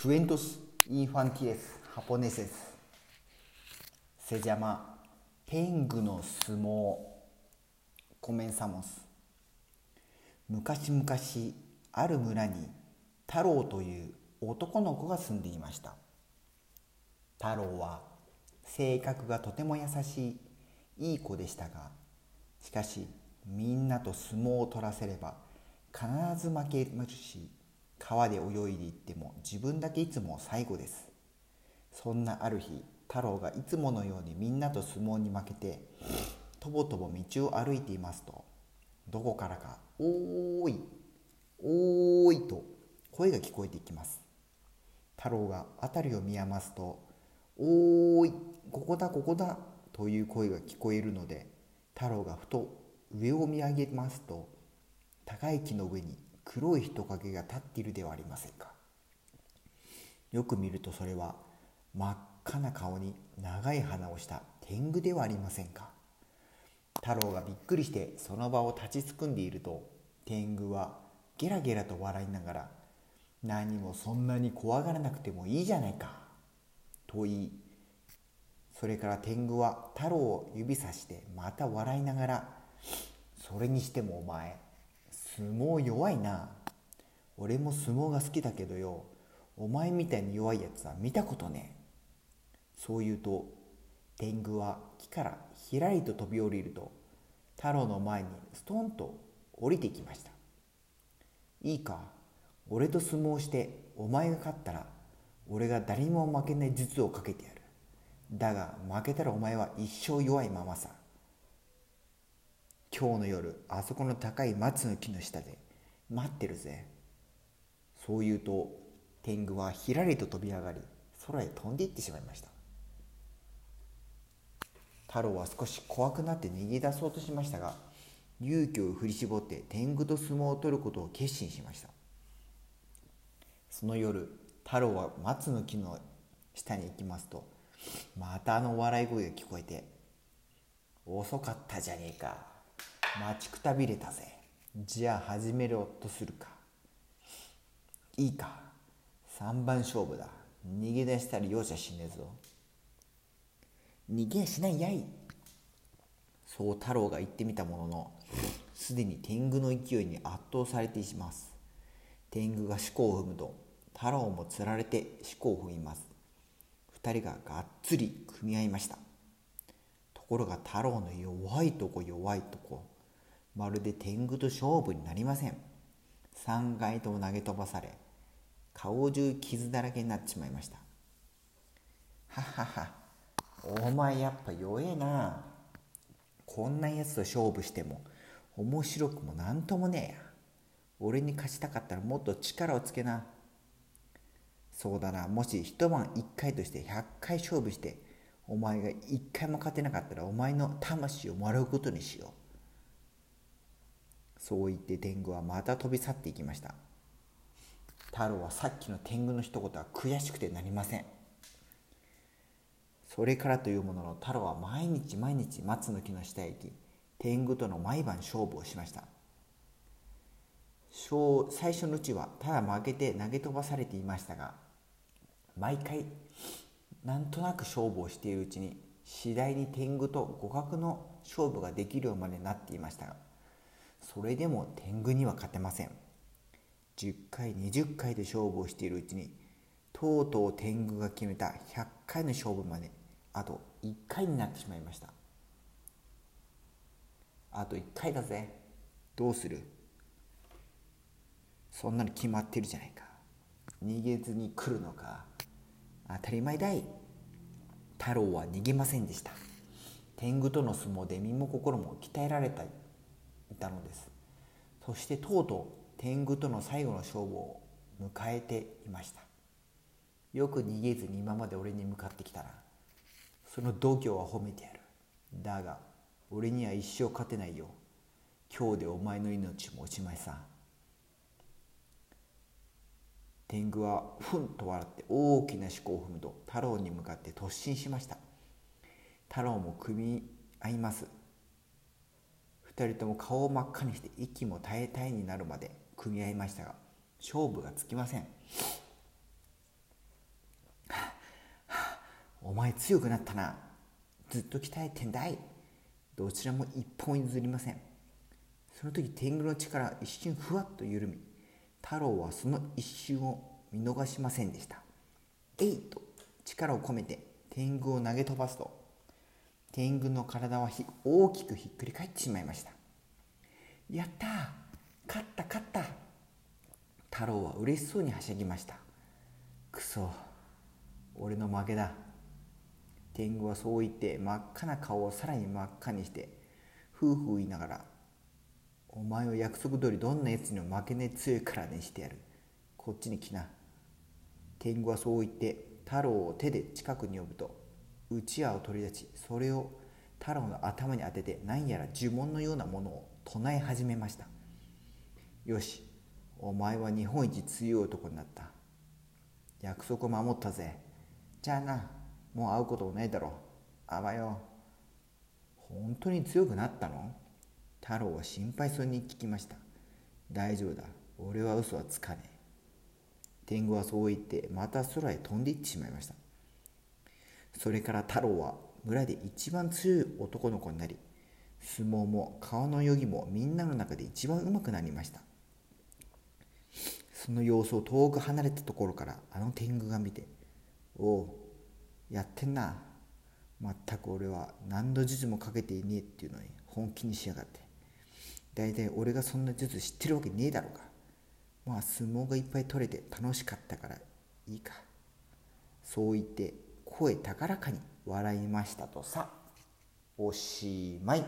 Cuentos infantiles japoneses. se llama Tengu no sumo comenzamos 昔々ある村に太郎という男の子が住んでいました。太郎は性格がとても優しいいい子でしたがしかしみんなと相撲を取らせれば必ず負けますし川で泳いでいっても自分だけいつも最後です。そんなある日太郎がいつものようにみんなと相撲に負けてとぼとぼ道を歩いていますとどこからか「おーいおーい」と声が聞こえてきます。太郎が辺りを見余すと「おーいここだここだ」という声が聞こえるので太郎がふと上を見上げますと高い木の上に黒い人影が立っているではありませんか？よく見るとそれは真っ赤な顔に長い鼻をした天狗ではありませんか？太郎がびっくりしてその場を立ちすくんでいると天狗はゲラゲラと笑いながら「何もそんなに怖がらなくてもいいじゃないか」と言いそれから天狗は太郎を指さしてまた笑いながら「それにしてもお前相撲弱いな。俺も相撲が好きだけどよ。お前みたいに弱いやつは見たことねえ。そう言うと天狗は木からひらりと飛び降りると太郎の前にストンと降りてきました。いいか俺と相撲してお前が勝ったら俺が誰にも負けない術をかけてやる。だが負けたらお前は一生弱いままさ。今日の夜あそこの高い松の木の下で待ってるぜ。そう言うと天狗はひらりと飛び上がり空へ飛んでいってしまいました。太郎は少し怖くなって逃げ出そうとしましたが勇気を振り絞って天狗と相撲を取ることを決心しました。その夜太郎は松の木の下に行きますとまたあの笑い声が聞こえて「遅かったじゃねえか。待ちくたびれたぜ。じゃあ始めろとするか。いいか。3番勝負だ。逃げ出したら容赦しねえぞ。逃げやしないやい。そう太郎が言ってみたもののすでに天狗の勢いに圧倒されていします。天狗が四股を踏むと太郎もつられて四股を踏みます。二人ががっつり組み合いました。ところが太郎の弱いとこ弱いとこまるで天狗と勝負になりません。3回とも投げ飛ばされ顔中傷だらけになってしまいました。はははお前やっぱ弱えな。こんなやつと勝負しても面白くもなんともねえや。俺に勝ちたかったらもっと力をつけな。そうだなもし一晩一回として100回勝負してお前が一回も勝てなかったらお前の魂をもらうことにしよう。そう言って天狗はまた飛び去っていきました。太郎はさっきの天狗の一言は悔しくてなりません。それからというものの太郎は毎日毎日松の木の下へ行き天狗との毎晩勝負をしました。最初のうちはただ負けて投げ飛ばされていましたが毎回なんとなく勝負をしているうちに次第に天狗と互角の勝負ができるようまでなっていましたがそれでも天狗には勝てません。10回20回で勝負をしているうちにとうとう天狗が決めた100回の勝負まであと1回になってしまいました。あと1回だぜ。どうする？そんなの決まってるじゃないか。逃げずに来るのか。当たり前だい。太郎は逃げませんでした。天狗との相撲で身も心も鍛えられてい。たのです。そしてとうとう天狗との最後の勝負を迎えていました。よく逃げずに今まで俺に向かってきたらその度胸は褒めてやる。だが俺には一生勝てないよ。今日でお前の命もおしまいさ天狗はふんと笑って大きな思考を踏むと太郎に向かって突進しました。太郎も組み合います。二人とも顔を真っ赤にして息も絶え絶えになるまで組み合いましたが勝負がつきません。お前強くなったな。ずっと鍛えてんだい。どちらも一本譲りません。その時天狗の力一瞬ふわっと緩み太郎はその一瞬を見逃しませんでした。えいと力を込めて天狗を投げ飛ばすと天狗の体は大きくひっくり返ってしまいました。やった勝った勝った。太郎は嬉しそうにはしゃぎました。くそ俺の負けだ。天狗はそう言って真っ赤な顔をさらに真っ赤にして夫婦言いながら「お前を約束通りどんなやつにも負けねえ強いからにしてやる。こっちに来な」天狗はそう言って太郎を手で近くに呼ぶとうちわを取り出しそれを太郎の頭に当てて何やら呪文のようなものを唱え始めました。よしお前は日本一強い男になった。約束を守ったぜ。じゃあなもう会うこともないだろ。あばよ。本当に強くなったの？太郎は心配そうに聞きました。大丈夫だ。俺は嘘はつかねえ。天狗はそう言ってまた空へ飛んでいってしまいました。それから太郎は村で一番強い男の子になり相撲も川の泳ぎもみんなの中で一番うまくなりました。その様子を遠く離れたところからあの天狗が見て「おうやってんな。まったく俺は何度術もかけていねえっていうのに本気にしやがって。大体俺がそんな術知ってるわけねえだろうか。まあ相撲がいっぱい取れて楽しかったからいいか。そう言って声高らかに笑いましたとさおしまい。